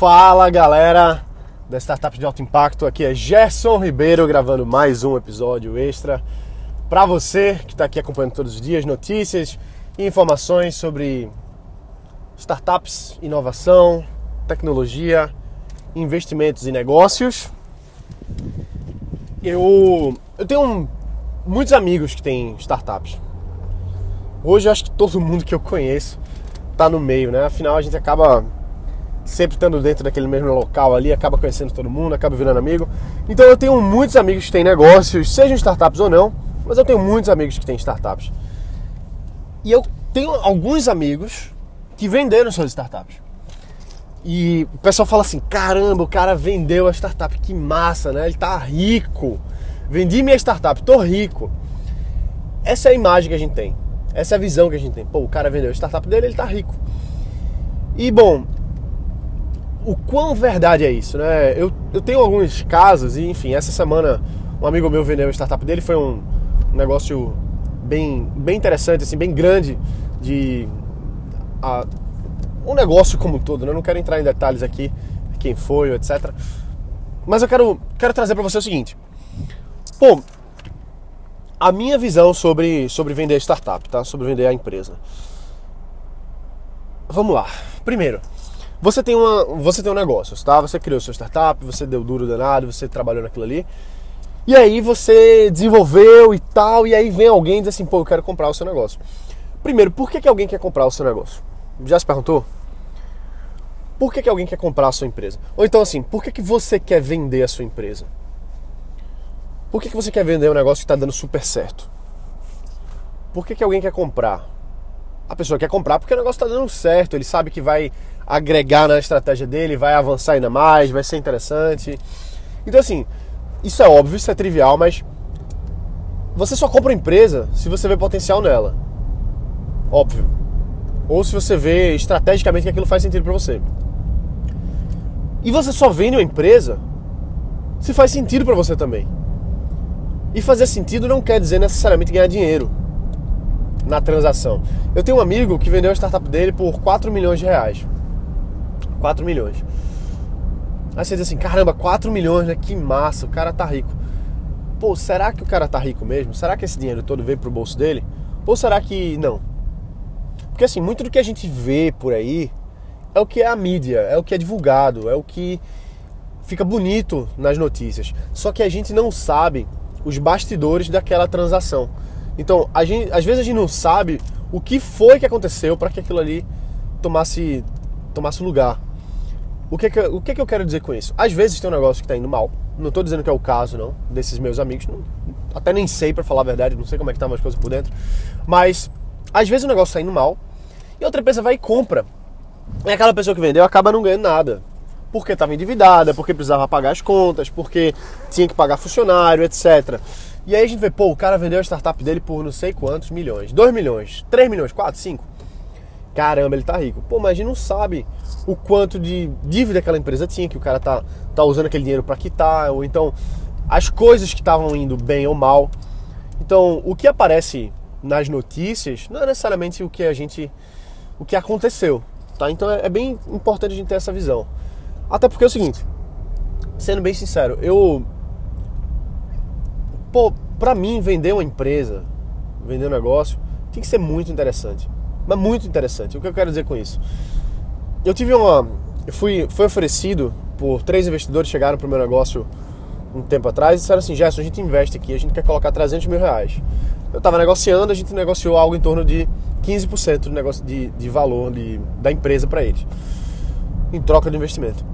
Fala galera da Startups de Alto Impacto, aqui é Gerson Ribeiro gravando mais um episódio extra para você que está aqui acompanhando todos os dias notícias e informações sobre startups, inovação, tecnologia, investimentos e negócios. Eu, eu tenho muitos amigos que têm startups. Hoje eu acho que todo mundo que eu conheço está no meio, né? Afinal a gente acaba sempre estando dentro daquele mesmo local ali, acaba conhecendo todo mundo, acaba virando amigo. Então eu tenho muitos amigos que têm negócios, sejam startups ou não, mas eu tenho muitos amigos que têm startups. E eu tenho alguns amigos que venderam suas startups. E o pessoal fala assim: caramba, o cara vendeu a startup, que massa, né? Ele tá rico. Vendi minha startup, tô rico. Essa é a imagem que a gente tem. Essa é a visão que a gente tem. Pô, o cara vendeu a startup dele, ele tá rico. E bom, o quão verdade é isso, né? Eu, eu tenho alguns casos, e enfim, essa semana um amigo meu vendeu a startup dele, foi um negócio bem, bem interessante, assim, bem grande de a, um negócio como um todo, né? Não quero entrar em detalhes aqui, quem foi, etc. Mas eu quero, quero trazer para você o seguinte. Pô, a minha visão sobre, sobre vender a startup, tá? Sobre vender a empresa. Vamos lá. Primeiro, você tem, uma, você tem um negócio, tá? Você criou sua startup, você deu duro danado, você trabalhou naquilo ali. E aí você desenvolveu e tal, e aí vem alguém e diz assim, pô, eu quero comprar o seu negócio. Primeiro, por que, que alguém quer comprar o seu negócio? Já se perguntou? Por que, que alguém quer comprar a sua empresa? Ou então assim, por que, que você quer vender a sua empresa? Por que, que você quer vender um negócio que está dando super certo? Por que, que alguém quer comprar? A pessoa quer comprar porque o negócio está dando certo, ele sabe que vai agregar na estratégia dele, vai avançar ainda mais, vai ser interessante. Então, assim, isso é óbvio, isso é trivial, mas você só compra uma empresa se você vê potencial nela. Óbvio. Ou se você vê estrategicamente que aquilo faz sentido para você. E você só vende uma empresa se faz sentido para você também. E fazer sentido não quer dizer necessariamente ganhar dinheiro na transação. Eu tenho um amigo que vendeu a startup dele por 4 milhões de reais. 4 milhões. Aí você diz assim, caramba, 4 milhões, né? Que massa, o cara tá rico. Pô, será que o cara tá rico mesmo? Será que esse dinheiro todo veio pro bolso dele? Ou será que não? Porque assim, muito do que a gente vê por aí é o que é a mídia, é o que é divulgado, é o que fica bonito nas notícias. Só que a gente não sabe os bastidores daquela transação. Então, a gente, às vezes a gente não sabe o que foi que aconteceu para que aquilo ali tomasse, tomasse lugar. O que, que, o que, que eu quero dizer com isso? Às vezes tem um negócio que está indo mal. Não estou dizendo que é o caso, não, desses meus amigos. Não, até nem sei, para falar a verdade, não sei como é que estavam as coisas por dentro. Mas, às vezes o negócio está indo mal e outra pessoa vai e compra. E aquela pessoa que vendeu acaba não ganhando nada. Porque estava endividada, porque precisava pagar as contas, porque tinha que pagar funcionário, etc. E aí a gente vê, pô, o cara vendeu a startup dele por não sei quantos milhões. 2 milhões, 3 milhões, 4, 5 caramba, ele tá rico. Pô, mas a gente não sabe o quanto de dívida aquela empresa tinha, que o cara tá, tá usando aquele dinheiro para quitar, ou então as coisas que estavam indo bem ou mal. Então, o que aparece nas notícias não é necessariamente o que a gente. o que aconteceu. Tá? Então é, é bem importante a gente ter essa visão. Até porque é o seguinte, sendo bem sincero, eu. Pô, pra mim, vender uma empresa, vender um negócio, tem que ser muito interessante mas muito interessante. O que eu quero dizer com isso? Eu tive uma. Eu fui, fui oferecido por três investidores chegaram para o meu negócio um tempo atrás e disseram assim: Gerson, a gente investe aqui, a gente quer colocar 300 mil reais. Eu estava negociando, a gente negociou algo em torno de 15% do negócio de, de valor de, da empresa para eles, em troca de investimento.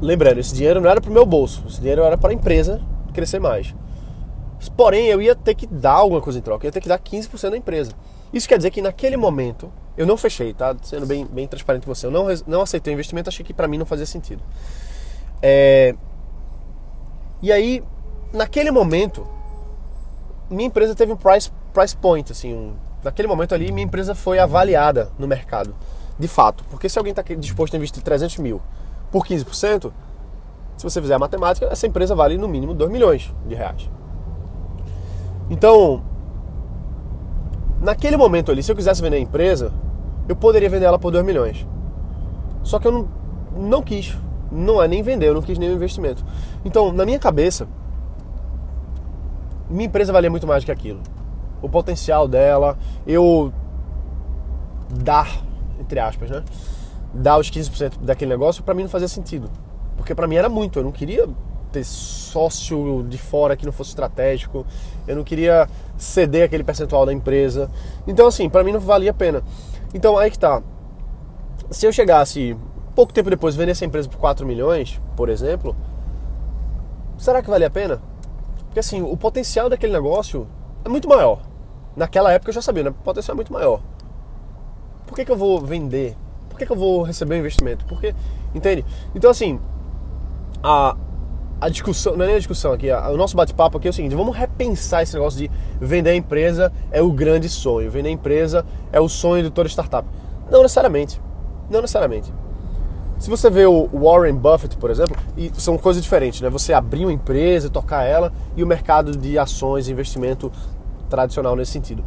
Lembrando, esse dinheiro não era para o meu bolso, esse dinheiro era para a empresa crescer mais. Porém, eu ia ter que dar alguma coisa em troca, eu ia ter que dar 15% da empresa. Isso quer dizer que naquele momento, eu não fechei, tá? Sendo bem, bem transparente com você, eu não, não aceitei o investimento, achei que para mim não fazia sentido. É... E aí, naquele momento, minha empresa teve um price, price point, assim, um... naquele momento ali, minha empresa foi avaliada no mercado, de fato. Porque se alguém está disposto a investir 300 mil por 15%, se você fizer a matemática, essa empresa vale no mínimo 2 milhões de reais. Então, naquele momento ali, se eu quisesse vender a empresa, eu poderia vender ela por 2 milhões. Só que eu não, não quis. Não é nem vender, eu não quis nenhum investimento. Então, na minha cabeça, minha empresa valia muito mais do que aquilo. O potencial dela, eu dar, entre aspas, né? Dar os 15% daquele negócio, para mim não fazia sentido. Porque para mim era muito, eu não queria ter sócio de fora que não fosse estratégico, eu não queria ceder aquele percentual da empresa. Então, assim, para mim não valia a pena. Então, aí que tá. Se eu chegasse pouco tempo depois vender essa empresa por 4 milhões, por exemplo, será que valia a pena? Porque assim, o potencial daquele negócio é muito maior. Naquela época eu já sabia, né? O potencial é muito maior. Por que, que eu vou vender? Por que, que eu vou receber um investimento? Porque, entende? Então assim, a, a discussão, não é nem a discussão aqui, o nosso bate-papo aqui é o seguinte: vamos repensar esse negócio de vender a empresa é o grande sonho, vender a empresa é o sonho de toda startup. Não necessariamente. Não necessariamente. Se você vê o Warren Buffett, por exemplo, e são coisas diferentes, né? Você abrir uma empresa, tocar ela e o mercado de ações investimento tradicional nesse sentido.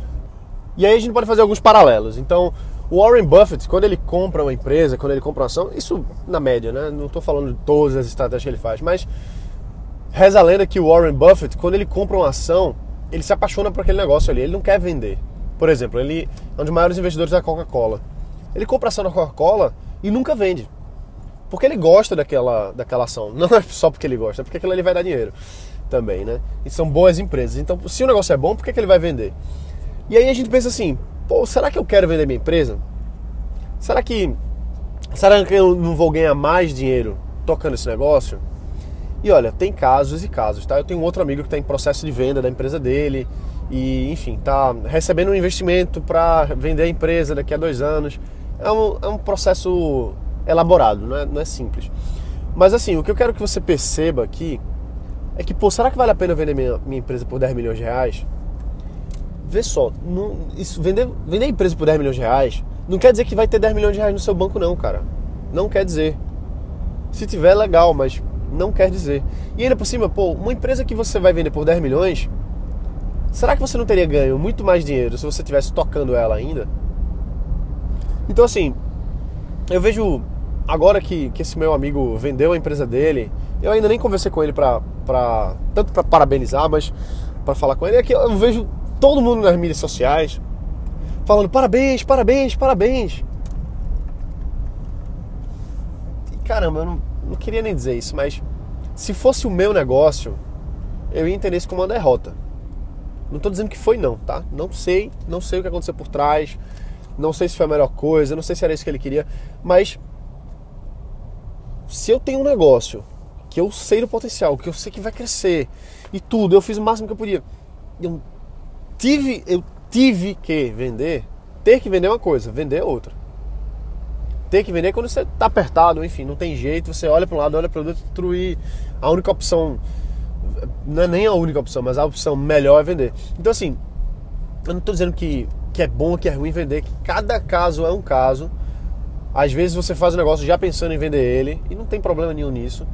E aí a gente pode fazer alguns paralelos. Então, o Warren Buffett, quando ele compra uma empresa, quando ele compra uma ação, isso na média, né? Não estou falando de todas as estratégias que ele faz, mas Reza a lenda que o Warren Buffett, quando ele compra uma ação, ele se apaixona por aquele negócio ali, ele não quer vender. Por exemplo, ele é um dos maiores investidores da Coca-Cola. Ele compra ação da Coca-Cola e nunca vende. Porque ele gosta daquela, daquela ação. Não é só porque ele gosta, é porque aquilo ali vai dar dinheiro também, né? E são boas empresas. Então, se o negócio é bom, por que, que ele vai vender? E aí a gente pensa assim, pô, será que eu quero vender minha empresa? Será que. Será que eu não vou ganhar mais dinheiro tocando esse negócio? E olha, tem casos e casos, tá? Eu tenho um outro amigo que está em processo de venda da empresa dele e, enfim, tá recebendo um investimento para vender a empresa daqui a dois anos. É um, é um processo elaborado, não é, não é simples. Mas assim, o que eu quero que você perceba aqui é que, pô, será que vale a pena vender minha, minha empresa por 10 milhões de reais? Vê só, não, isso, vender, vender a empresa por 10 milhões de reais não quer dizer que vai ter 10 milhões de reais no seu banco, não, cara. Não quer dizer. Se tiver, legal, mas não quer dizer. E ainda por cima, pô, uma empresa que você vai vender por 10 milhões, será que você não teria ganho muito mais dinheiro se você estivesse tocando ela ainda? Então assim, eu vejo agora que, que esse meu amigo vendeu a empresa dele, eu ainda nem conversei com ele pra, pra tanto para parabenizar, mas para falar com ele, é que eu vejo todo mundo nas mídias sociais falando parabéns, parabéns, parabéns. E caramba, eu não, não queria nem dizer isso, mas se fosse o meu negócio, eu ia entender isso como uma derrota. Não estou dizendo que foi não, tá? Não sei, não sei o que aconteceu por trás, não sei se foi a melhor coisa, não sei se era isso que ele queria, mas se eu tenho um negócio que eu sei do potencial, que eu sei que vai crescer e tudo, eu fiz o máximo que eu podia. Eu tive, eu tive que vender, ter que vender uma coisa, vender outra ter que vender quando você está apertado, enfim, não tem jeito, você olha para um lado, olha para o outro e a única opção, não é nem a única opção, mas a opção melhor é vender. Então assim, eu não estou dizendo que, que é bom que é ruim vender, que cada caso é um caso. Às vezes você faz um negócio já pensando em vender ele e não tem problema nenhum nisso.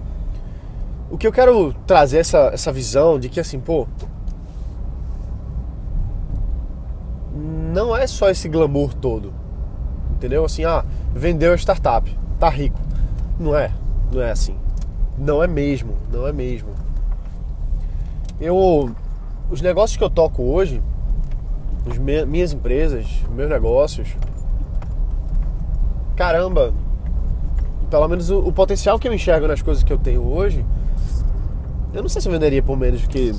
O que eu quero trazer é essa, essa visão de que assim, pô, não é só esse glamour todo. Entendeu? Assim, ah, vendeu a startup, tá rico. Não é, não é assim. Não é mesmo, não é mesmo. Eu, os negócios que eu toco hoje, as minhas empresas, meus negócios, caramba, pelo menos o, o, potencial que eu enxergo nas coisas que eu tenho hoje, eu não sei se eu venderia por menos que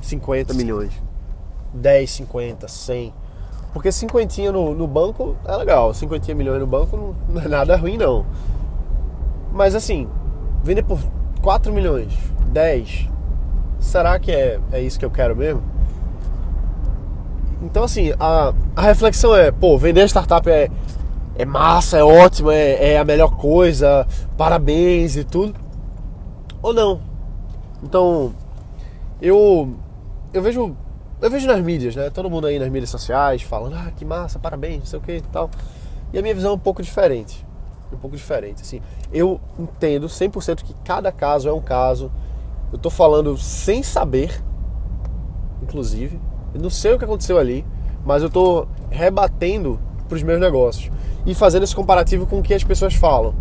50 milhões. 10, 50, 100. Porque cinquentinha no, no banco é legal, cinquentinha milhões no banco não, é nada ruim não. Mas assim, vender por 4 milhões, 10, será que é, é isso que eu quero mesmo? Então assim, a, a reflexão é, pô, vender startup é, é massa, é ótimo, é, é a melhor coisa, parabéns e tudo. Ou não. Então, eu, eu vejo eu vejo nas mídias, né? Todo mundo aí nas mídias sociais falando, ah, que massa, parabéns, não sei o que e tal. E a minha visão é um pouco diferente. Um pouco diferente, assim. Eu entendo 100% que cada caso é um caso. Eu tô falando sem saber, inclusive. Eu não sei o que aconteceu ali, mas eu tô rebatendo para os meus negócios e fazendo esse comparativo com o que as pessoas falam.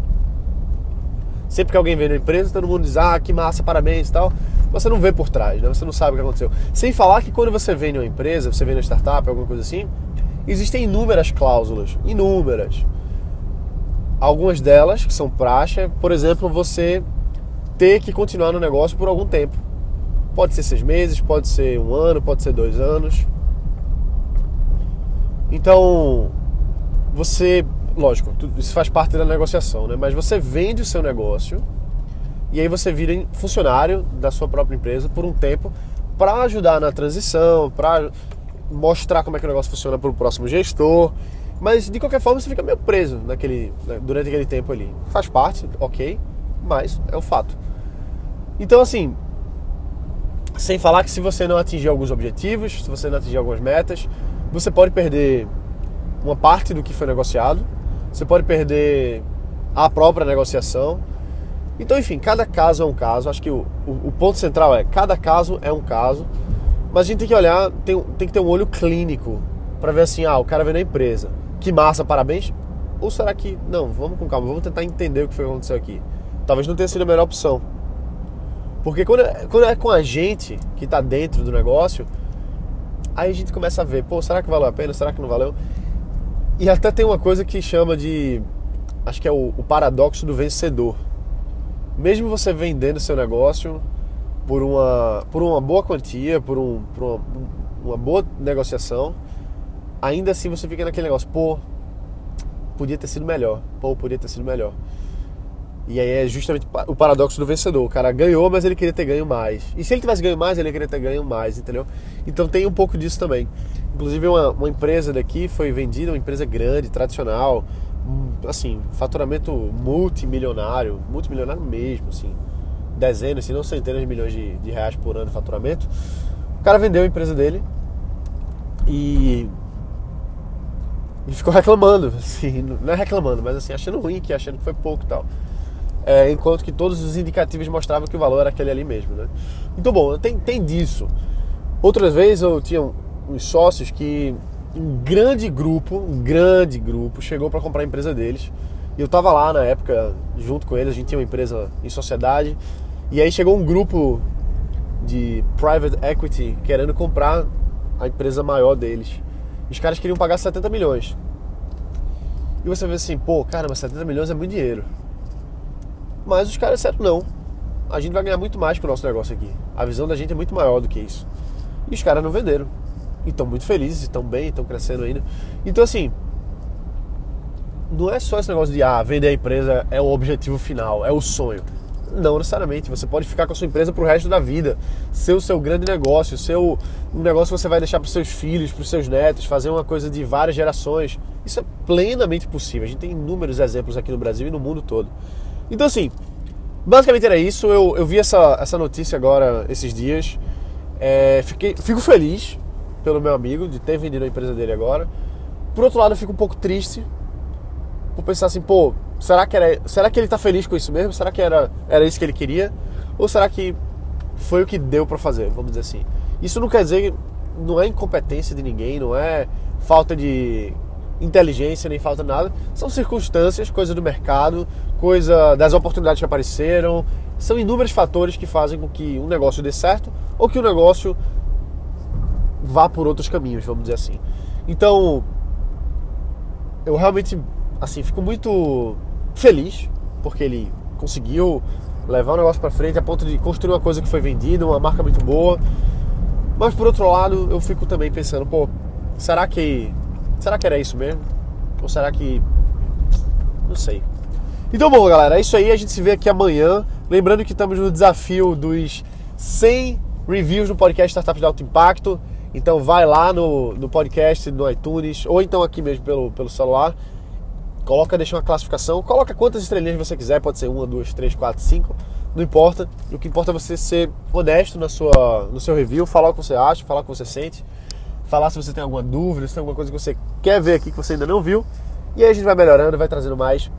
Sempre que alguém vem na empresa, todo mundo diz: "Ah, que massa, parabéns" e tal. Você não vê por trás, né? Você não sabe o que aconteceu. Sem falar que quando você vem numa empresa, você vem na startup, alguma coisa assim, existem inúmeras cláusulas, inúmeras. Algumas delas que são praxe, por exemplo, você ter que continuar no negócio por algum tempo. Pode ser seis meses, pode ser um ano, pode ser dois anos. Então, você, lógico, isso faz parte da negociação, né? Mas você vende o seu negócio e aí você vira funcionário da sua própria empresa por um tempo para ajudar na transição, para mostrar como é que o negócio funciona para o próximo gestor. Mas de qualquer forma você fica meio preso naquele, né, durante aquele tempo ali. Faz parte, ok, mas é o fato. Então assim, sem falar que se você não atingir alguns objetivos, se você não atingir algumas metas, você pode perder uma parte do que foi negociado, você pode perder a própria negociação. Então, enfim, cada caso é um caso. Acho que o, o, o ponto central é cada caso é um caso, mas a gente tem que olhar, tem, tem que ter um olho clínico para ver assim, ah, o cara veio na empresa, que massa, parabéns. Ou será que não? Vamos com calma, vamos tentar entender o que foi que aconteceu aqui. Talvez não tenha sido a melhor opção. Porque quando é, quando é com a gente que está dentro do negócio, aí a gente começa a ver, pô, será que valeu a pena? Será que não valeu? E até tem uma coisa que chama de. Acho que é o, o paradoxo do vencedor. Mesmo você vendendo seu negócio por uma, por uma boa quantia, por, um, por uma, uma boa negociação, ainda assim você fica naquele negócio, pô, podia ter sido melhor, pô, podia ter sido melhor. E aí é justamente o paradoxo do vencedor. O cara ganhou, mas ele queria ter ganho mais. E se ele tivesse ganho mais, ele queria ter ganho mais, entendeu? Então tem um pouco disso também. Inclusive uma, uma empresa daqui foi vendida, uma empresa grande, tradicional, assim, faturamento multimilionário, multimilionário mesmo, assim, dezenas, se não centenas de milhões de, de reais por ano de faturamento. O cara vendeu a empresa dele e e ficou reclamando, assim, não é reclamando, mas assim, achando ruim, que achando que foi pouco e tal é, enquanto que todos os indicativos mostravam que o valor era aquele ali mesmo, né? Então, bom, tem, tem disso. Outras vezes eu tinha uns sócios que um grande grupo, um grande grupo, chegou para comprar a empresa deles. E eu tava lá na época, junto com eles, a gente tinha uma empresa em sociedade. E aí chegou um grupo de private equity querendo comprar a empresa maior deles. Os caras queriam pagar 70 milhões. E você vê assim, pô, cara, mas 70 milhões é muito dinheiro. Mas os caras disseram não. A gente vai ganhar muito mais com o nosso negócio aqui. A visão da gente é muito maior do que isso. E os caras não venderam. E estão muito felizes, estão bem, estão crescendo ainda. Então assim, não é só esse negócio de ah, vender a empresa é o objetivo final, é o sonho. Não necessariamente. Você pode ficar com a sua empresa pro resto da vida. Ser o seu grande negócio, seu um negócio que você vai deixar para seus filhos, para seus netos, fazer uma coisa de várias gerações. Isso é plenamente possível. A gente tem inúmeros exemplos aqui no Brasil e no mundo todo. Então, assim, basicamente era isso. Eu, eu vi essa, essa notícia agora, esses dias. É, fiquei, fico feliz pelo meu amigo de ter vendido a empresa dele agora. Por outro lado, eu fico um pouco triste por pensar assim, pô, será que, era, será que ele tá feliz com isso mesmo? Será que era, era isso que ele queria? Ou será que foi o que deu para fazer, vamos dizer assim? Isso não quer dizer, não é incompetência de ninguém, não é falta de inteligência, nem falta nada. São circunstâncias, coisa do mercado, coisa das oportunidades que apareceram. São inúmeros fatores que fazem com que um negócio dê certo ou que o um negócio vá por outros caminhos, vamos dizer assim. Então, eu realmente, assim, fico muito feliz porque ele conseguiu levar o negócio para frente a ponto de construir uma coisa que foi vendida, uma marca muito boa. Mas por outro lado, eu fico também pensando, pô, será que Será que era isso mesmo? Ou será que. Não sei. Então, bom, galera, é isso aí. A gente se vê aqui amanhã. Lembrando que estamos no desafio dos 100 reviews no podcast Startups de Alto Impacto. Então, vai lá no, no podcast, no iTunes, ou então aqui mesmo pelo, pelo celular. Coloca, deixa uma classificação. Coloca quantas estrelinhas você quiser. Pode ser uma, duas, três, quatro, cinco. Não importa. O que importa é você ser honesto na sua, no seu review, falar o que você acha, falar o que você sente falar se você tem alguma dúvida, se tem alguma coisa que você quer ver aqui que você ainda não viu. E aí a gente vai melhorando, vai trazendo mais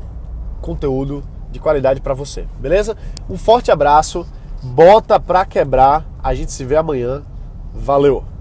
conteúdo de qualidade para você, beleza? Um forte abraço, bota pra quebrar. A gente se vê amanhã. Valeu!